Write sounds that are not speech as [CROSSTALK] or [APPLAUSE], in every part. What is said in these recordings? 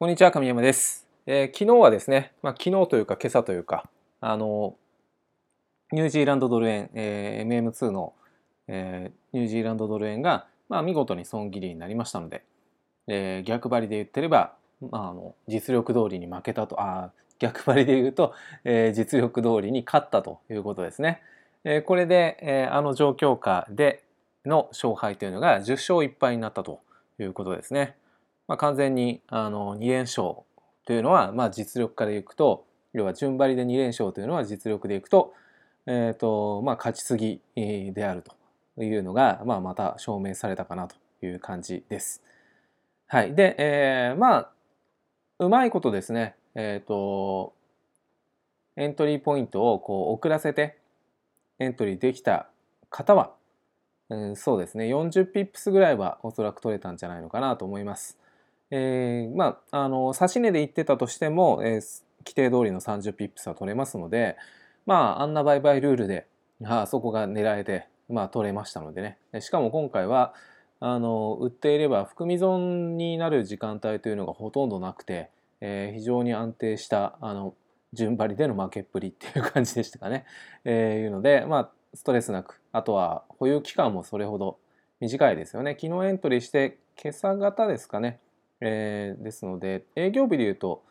こんにちは、神山です。えー昨日はですね、まあ、昨日というか今朝というか、あの、ニュージーランドドル円、えー MM2 の、えーニュージーランドドル円が、まあ、見事に損切りになりましたので、えー逆張りで言ってれば、まあ、あの実力通りに負けたと、あ逆張りで言うと、えー実力通りに勝ったということですね。えーこれで、えーあの状況下での勝敗というのが10勝1敗になったということですね。まあ、完全にあの2連勝というのは、まあ、実力からいくと要は順張りで2連勝というのは実力でいくと,、えーとまあ、勝ちすぎであるというのが、まあ、また証明されたかなという感じです。はい、で、えーまあうまいことですね、えー、とエントリーポイントをこう遅らせてエントリーできた方は、うん、そうですね40ピップスぐらいはおそらく取れたんじゃないのかなと思います。えーまああの指し値で言ってたとしても、えー規定通りの30ピップスは取れますのでまああんな売買ルールであそこが狙えて、まあ、取れましたのでねしかも今回はあの売っていれば含み損になる時間帯というのがほとんどなくて、えー非常に安定したあの順張りでの負けっぷりっていう感じでしたかね。えーいうのでまあストレスなくあとは保有期間もそれほど短いですよね。昨日エントリーして今朝方ですかね。えーですので営業日でいうと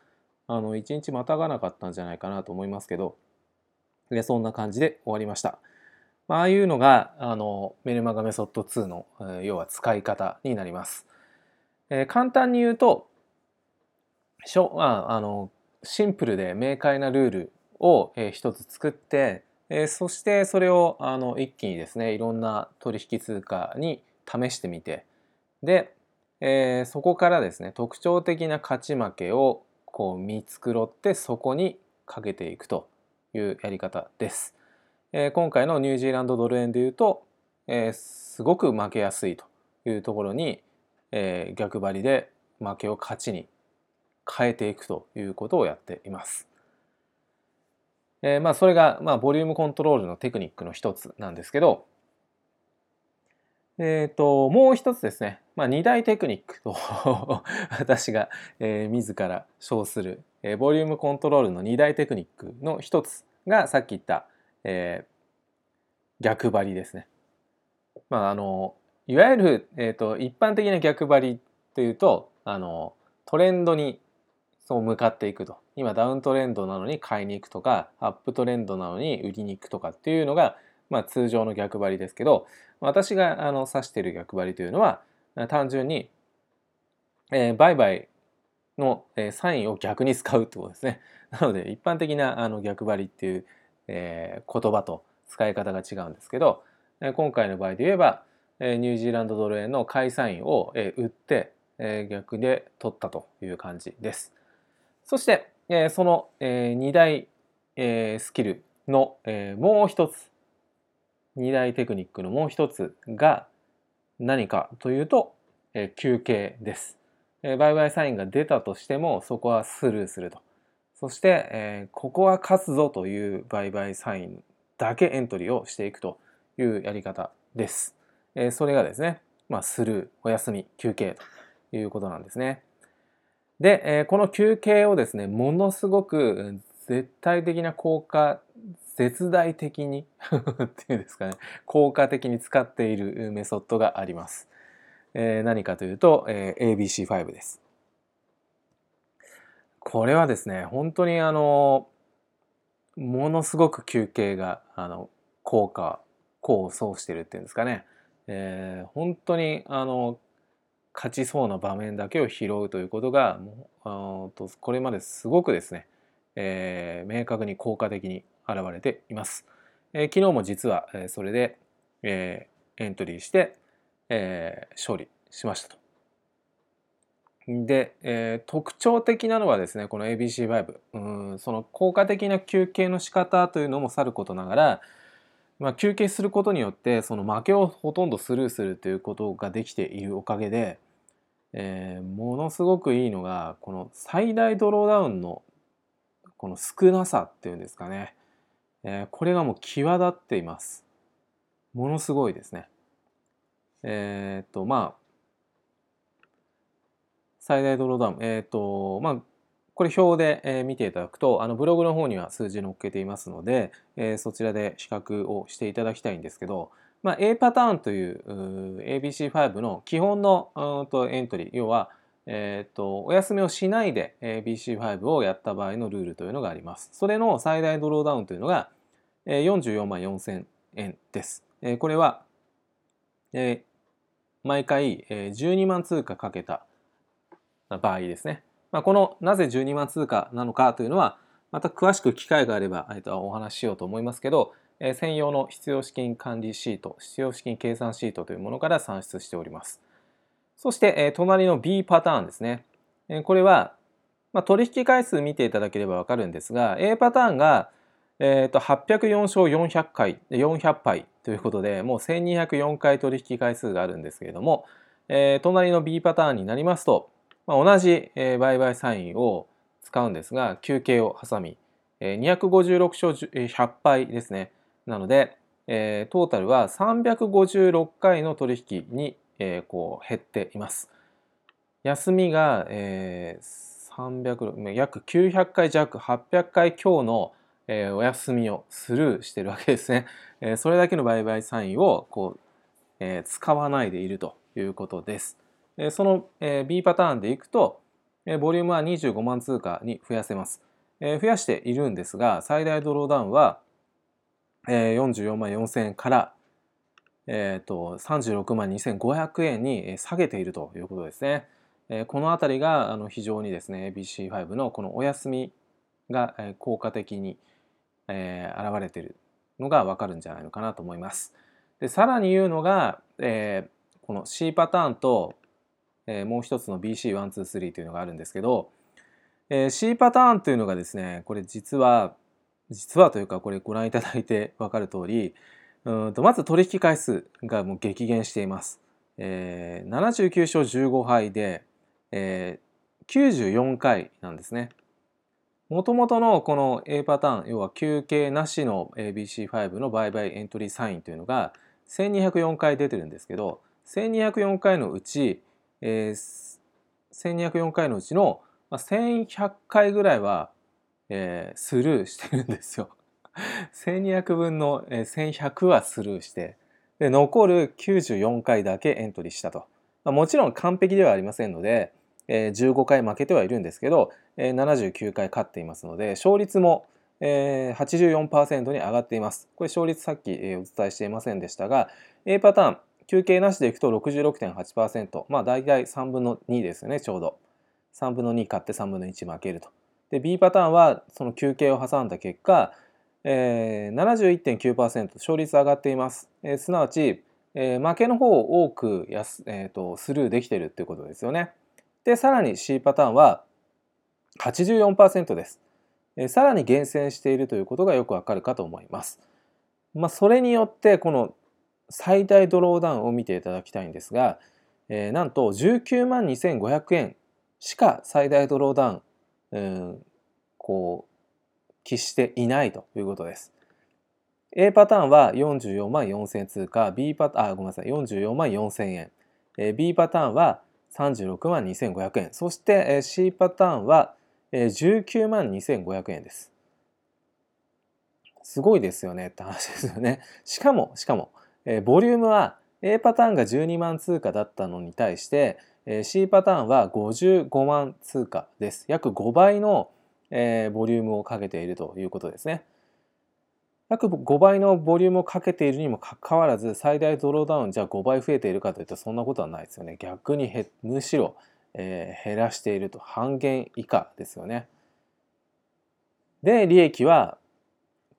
あの1日またがなかったんじゃないかなと思いますけどでそんな感じで終わりました。まああいうのがあのメルマガメソッド2の、えー要は使い方になります。えー簡単に言うとしょああのシンプルで明快なルールを、えー一つ作って、えーそしてそれをあの一気にですねいろんな取引通貨に試してみてでえーそこからですね特徴的な勝ち負けをこう見繕ってそこにかけていくというやり方です。えー今回のニュージーランドドル円でいうと、えーすごく負けやすいというところに、えー逆張りで負けを勝ちに変えていくということをやっています。えーまあそれが、まあ、ボリュームコントロールのテクニックの一つなんですけど、えー、ともう一つですね、まあ、2大テクニックと [LAUGHS] 私が、えー自ら称する、えーボリュームコントロールの2大テクニックの一つがさっき言った、えー逆張りですね。まあ、あのいわゆる、えー、と一般的な逆張りというとあのトレンドにそう向かっていくと今ダウントレンドなのに買いに行くとかアップトレンドなのに売りに行くとかっていうのが、まあ、通常の逆張りですけど私があの指している逆張りというのは単純に、えー売買の、えーサインを逆に使うってことですね。[LAUGHS] なので一般的なあの逆張りっていう、えー言葉と使い方が違うんですけど、えー今回の場合で言えば、えーニュージーランドドル円の買いサインを、えー売って、えー逆で取ったという感じです。そして、えーその、え2大、えースキルの、えーもう一つ2大テクニックのもう一つが何かというと、えー休憩です、え売買サインが出たとしてもそこはスルーすると。そして、えここは勝つぞという売買サインだけエントリーをしていくというやり方です、えそれがですね、まあ、スルーお休み休憩ということなんですね。で、えこの休憩をですねものすごく絶対的な効果絶大的に [LAUGHS] っていうんですかね効果的に使っているメソッドがあります。えー何かというと、えー ABC5 です。これはですね本当にあのものすごく休憩があの効果功を奏してるっていうんですかね、えー本当にあの勝ちそうな場面だけを拾うということがもうあーとこれまですごくですね、えー明確に効果的に現れています。えー昨日も実は、えそれで、えエントリーして、え勝利しましたと。で、えー特徴的なのはですねこの ABC5 うんその効果的な休憩の仕方というのもさることながら、まあ、休憩することによってその負けをほとんどスルーするということができているおかげで、えーものすごくいいのがこの最大ドローダウンのこの少なさっていうんですかね、えーこれがもう際立っています。ものすごいですね。えーっとまあ最大ドローダウン、えっ、と、まあ、これ表で、え見ていただくと、あのブログの方には数字載っけていますので、えー、そちらで比較をしていただきたいんですけど、まあ、A パターンという ABC5 の基本のうんとエントリー、要は、えーと、お休みをしないで BC5 をやった場合のルールというのがあります。それの最大ドローダウンというのが44万4000円です。これは、えー、毎回12万通貨かけた場合ですね。まあ、このなぜ12万通貨なのかというのはまた詳しく機会があればお話ししようと思いますけど、専用の必要資金管理シート必要資金計算シートというものから算出しておりますそして、え隣の B パターンですね、えこれは、まあ、取引回数見ていただければわかるんですが A パターンが、えー、と804勝400回400杯ということでもう1204回取引回数があるんですけれども、えー、隣の B パターンになりますとまあ、同じ、えー、売買サインを使うんですが休憩を挟み、えー、256勝100敗ですね。なので、えー、トータルは356回の取引に、えー、こう減っています。休みが、えー、300約900回弱800回強の、えー、お休みをスルーしてるわけですね、[LAUGHS] えー、それだけの売買サインをこう、えー、使わないでいるということです。その B パターンでいくと、ボリュームは25万通貨に増やせます。増やしているんですが、最大ドローダウンは44万4000円から、えー、と36万2500円に下げているということですねえ。このあたりがあの非常にですね BC5 のこのお休みが効果的にえ現れているのがわかるんじゃないのかなと思います。でさらに言うのが、えー、この C パターンとえー、もう一つの BC123 というのがあるんですけど、えー、C パターンというのがですねこれ実は実はというかこれご覧いただいて分かる通りうんとまず取引回数がもう激減しています。えー、79勝15敗で、えー、94回なんですね。もともとのこの A パターン要は休憩なしの ABC5 の売買エントリーサインというのが1204回出てるんですけど1204回のうちえー、1204回のうちの、1100回ぐらいは、えー、スルーしてるんですよ。1200分の、1100はスルーしてで残る94回だけエントリーしたと。まあ、もちろん完璧ではありませんので、えー、15回負けてはいるんですけど、えー、79回勝っていますので勝率も、えー、84%に上がっています。これ勝率さっき、えー、お伝えしていませんでしたが A パターン休憩なしでいくと66.8%まあ大体3分の2ですよねちょうど3分の2買って3分の1負けるとで B パターンはその休憩を挟んだ結果、えー、71.9%勝率上がっています、えー、すなわち、えー、負けの方を多くやす、えーと、スルーできているっていうことですよね。でさらに C パターンは84%です、えー、さらに厳選しているということがよくわかるかと思います。まあ、それによってこの最大ドローダウンを見ていただきたいんですが、えー、なんと19万2500円しか最大ドローダウン、うん、こう期していないということです。A パターンは44万4000通貨 B パターンあごめんなさい44万4000円、えー、B パターンは36万2500円そして、えー、C パターンは、えー、19万2500円です。すごいですよねって話ですよね。しかもしかもえボリュームは A パターンが12万通貨だったのに対して、え C パターンは55万通貨です。約5倍の、えボリュームをかけているということですね。約5倍のボリュームをかけているにもかかわらず最大ドローダウンじゃあ5倍増えているかというとそんなことはないですよね。逆にへむしろ、えー、減らしていると半減以下ですよね。で利益は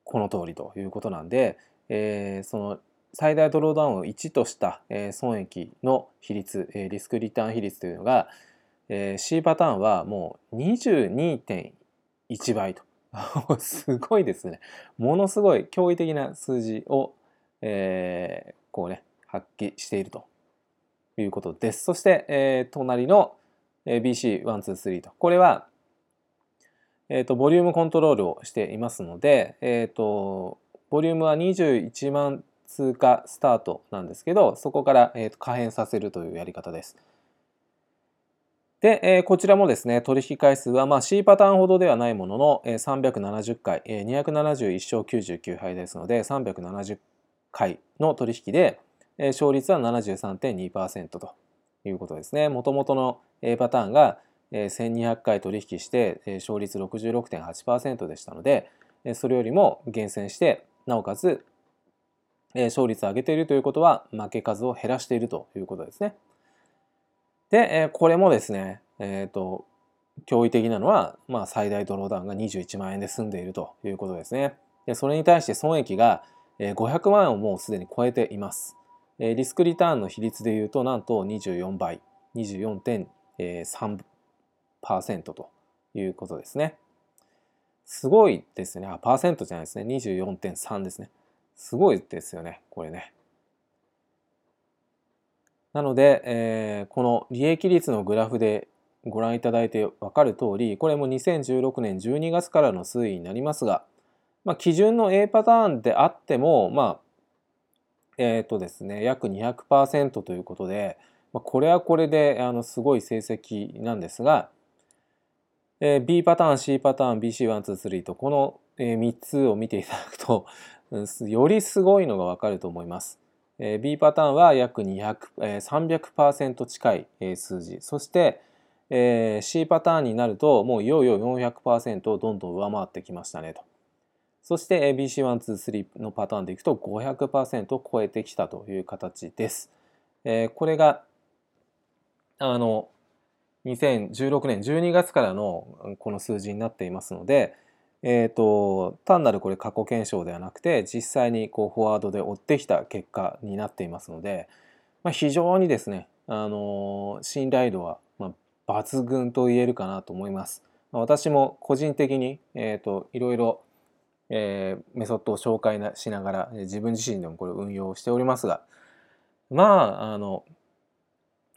この通りということなんで、えー、その最大ドローダウンを1とした、え損益の比率、えリスクリターン比率というのが、え C パターンはもう22.1 1倍と。[LAUGHS] すごいですね。ものすごい驚異的な数字を、えー、こうね発揮していると。いうことです。そして、えー、隣の BC123 と。これはえーと、ボリュームコントロールをしていますので、えーとボリュームは21万通過スタートなんですけどそこから、えー、と可変させるというやり方です。で、えー、こちらもですね、取引回数はまあ C パターンほどではないものの、えー、370回、えー、271勝99敗ですので、370回の取引で、えー、勝率は73.2%ということですね。もともとの A パターンが、えー、1200回取引して、えー、勝率66.8%でしたので、えー、それよりも厳選して、なおかつ、勝率を上げているということは、負け数を減らしているということですね。で、えこれもですね、えっ、ー、と、驚異的なのは、まあ、最大ドローダウンが21万円で済んでいるということですね。でそれに対して損益が500万円をもうすでに超えています。リスクリターンの比率でいうと、なんと24倍、24.3%ということですね。すごいですね。あ、パーセントじゃないですね。24.3ですね。すごいですよね。これね。なので、えー、この利益率のグラフでご覧いただいて分かる通り、これも2016年12月からの推移になりますが、まあ、基準の A パターンであっても、まあ、えっ、ー、とですね、約200%ということで、まあ、これはこれであのすごい成績なんですが、えー、B パターン、C パターン、BC123 とこの、3つを見ていただくと、よりすごいのがわかると思います。え B パターンは約200、え、300%近い、数字。そして、え、C パターンになるともういよいよ400%をどんどん上回ってきましたねと。そして ABC123 のパターンでいくと500%を超えてきたという形です、え、これがあの2016年12月からのこの数字になっていますので、えーと、単なるこれ過去検証ではなくて実際にこうフォワードで追ってきた結果になっていますので、まあ、非常にですね、あの信頼度は、まあ、抜群と言えるかなと思います。まあ、私も個人的に、えーと、いろいろ、えー、メソッドを紹介しながら自分自身でもこれ運用しておりますがまああの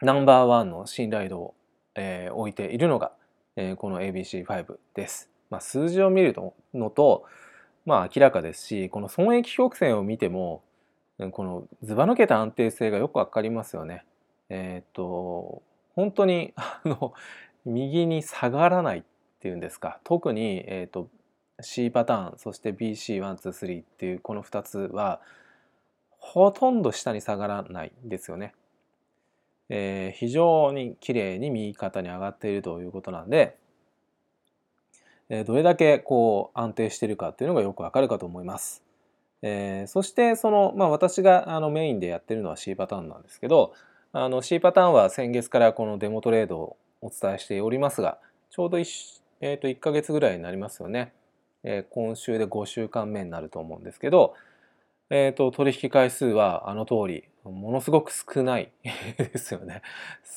ナンバーワンの信頼度を、えー、置いているのが、えー、この ABC5 です。まあ、数字を見るのと、まあ、明らかですしこの損益曲線を見てもこのずば抜けた安定性がよくわかりますよね。えっ、と本当に [LAUGHS] あの右に下がらないっていうんですか特に、えーと、C パターンそして BC123 っていうこの2つはほとんど下に下がらないですよね。えー、非常に綺麗に右肩に上がっているということなんでどれだけこう安定しているかっていうのがよくわかるかと思います。えー、そしてその、まあ、私があのメインでやってるのは C パターンなんですけどあの C パターンは先月からこのデモトレードをお伝えしておりますがちょうど 1,、えー、と1ヶ月ぐらいになりますよね、えー、今週で5週間目になると思うんですけど、えー、と取引回数はあの通りものすごく少ない [LAUGHS] ですよね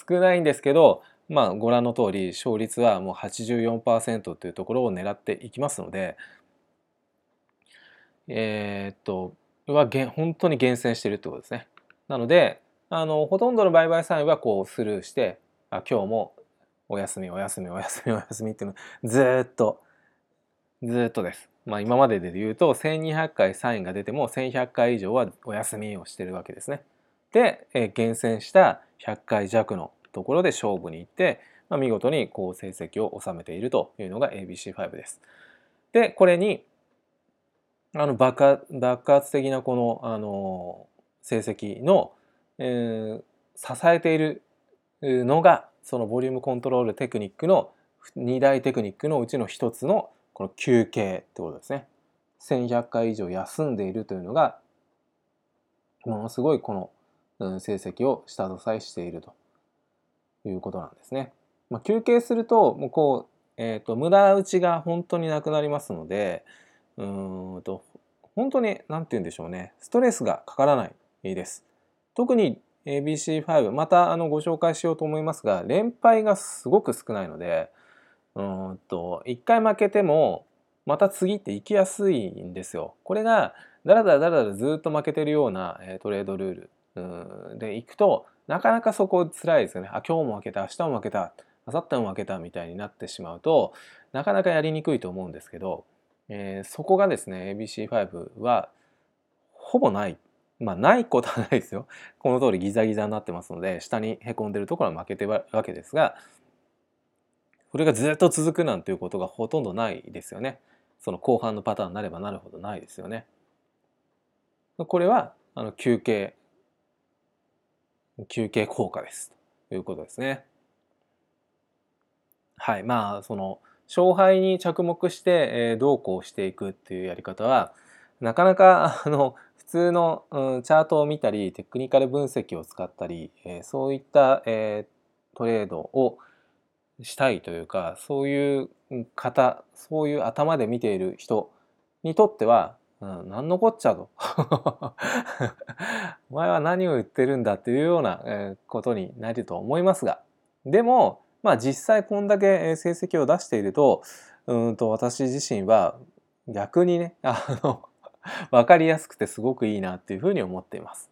少ないんですけどまあ、ご覧の通り勝率はもう84%というところを狙っていきますので、えー、っとは本当に厳選しているということですね。なのであのほとんどの売買サインはこうスルーしてあ今日もお休みお休みお休みお休みっていうのずっとずっとです。まあ、今までで言うと1200回サインが出ても1100回以上はお休みをしてるわけですね。で、え厳選した100回弱のところで勝負に行って、まあ、見事にこう成績を収めているというのが ABC5 です。でこれにあの爆爆発的なこのあの成績の、えー、支えているのがそのボリュームコントロールテクニックの2大テクニックのうちの一つのこの休憩ってことですね。1100回以上休んでいるというのがものすごいこの成績を下支えしているということなんですね。まあ、休憩するともうこう、えーと、無駄打ちが本当になくなりますのでうんと本当に何て言うんでしょうねストレスがかからないです。特に ABC5 またあのご紹介しようと思いますが連敗がすごく少ないのでうんと1回負けてもまた次って行きやすいんですよ。これがだらだらだらだらずっと負けてるようなトレードルールでいくとなかなかそこ辛いですよね。あ、今日も負けた、明日も負けた、明後日も負けたみたいになってしまうと、なかなかやりにくいと思うんですけど、えー、そこがですね、ABC5 はほぼない。まあ、ないことはないですよ。この通りギザギザになってますので、下にへこんでるところは負けてるわけですが、これがずっと続くなんていうことがほとんどないですよね。その後半のパターンになればなるほどないですよね。これはあの休憩休憩効果ですということですね。はいまあその勝敗に着目して、えー、どうこうしていくっていうやり方はなかなかあの普通の、うん、チャートを見たりテクニカル分析を使ったり、えー、そういった、えー、トレードをしたいというかそういう方そういう頭で見ている人にとっては、うん、何のこっちゃと [LAUGHS] お前は何を言ってるんだっていうような、ことになると思いますがでもまあ実際こんだけ成績を出しているとうんと私自身は逆にねあの [LAUGHS] 分かりやすくてすごくいいなっていうふうに思っています。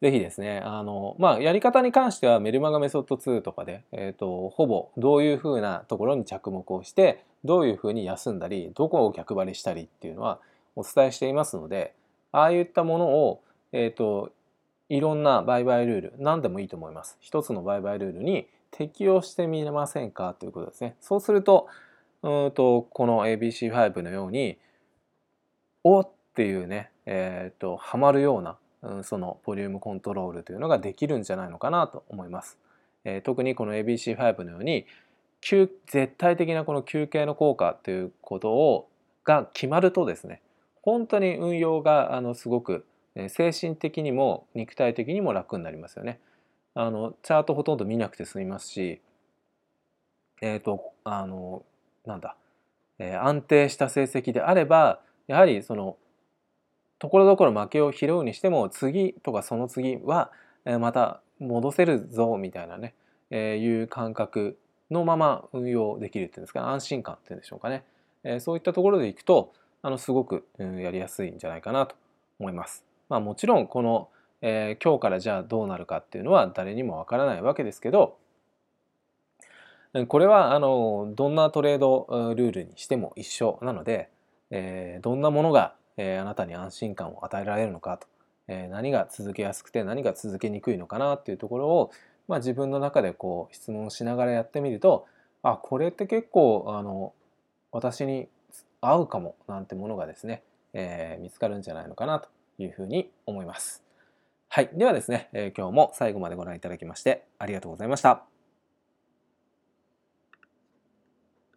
ぜひですね、あの、まあ、やり方に関してはメルマガメソッド2とかで、えっ、ー、と、ほぼどういうふうなところに着目をして、どういうふうに休んだり、どこを逆張りしたりっていうのはお伝えしていますので、ああいったものを、えっ、ー、と、いろんな売買ルール、何でもいいと思います。一つの売買ルールに適用してみれませんかということですね。そうすると、うんとこの ABC5 のように、おっていうね、えっ、ー、と、はまるようなそのボリュームコントロールというのができるんじゃないのかなと思います。えー、特にこの ABC5 のように絶対的なこの休憩の効果ということをが決まるとですね本当に運用があのすごく精神的にも肉体的にも楽になりますよね。あのチャートほとんど見なくて済みますしえっ、ー、とあのなんだ、えー、安定した成績であればやはりそのところどころ負けを拾うにしても次とかその次はまた戻せるぞみたいなね、えー、いう感覚のまま運用できるっていうんですか安心感っていうんでしょうかね、えー、そういったところでいくとあのすごく、うん、やりやすいんじゃないかなと思います。まあ、もちろんこの、えー、今日からじゃあどうなるかっていうのは誰にもわからないわけですけどこれはあのどんなトレードルールにしても一緒なので、えー、どんなものがえー、あなたに安心感を与えられるのかと、えー、何が続けやすくて何が続けにくいのかなっていうところを、まあ、自分の中でこう質問しながらやってみるとあこれって結構あの私に合うかもなんてものがですね、えー、見つかるんじゃないのかなというふうに思います。はい。ではですね、え、今日も最後までご覧いただきましてありがとうございました。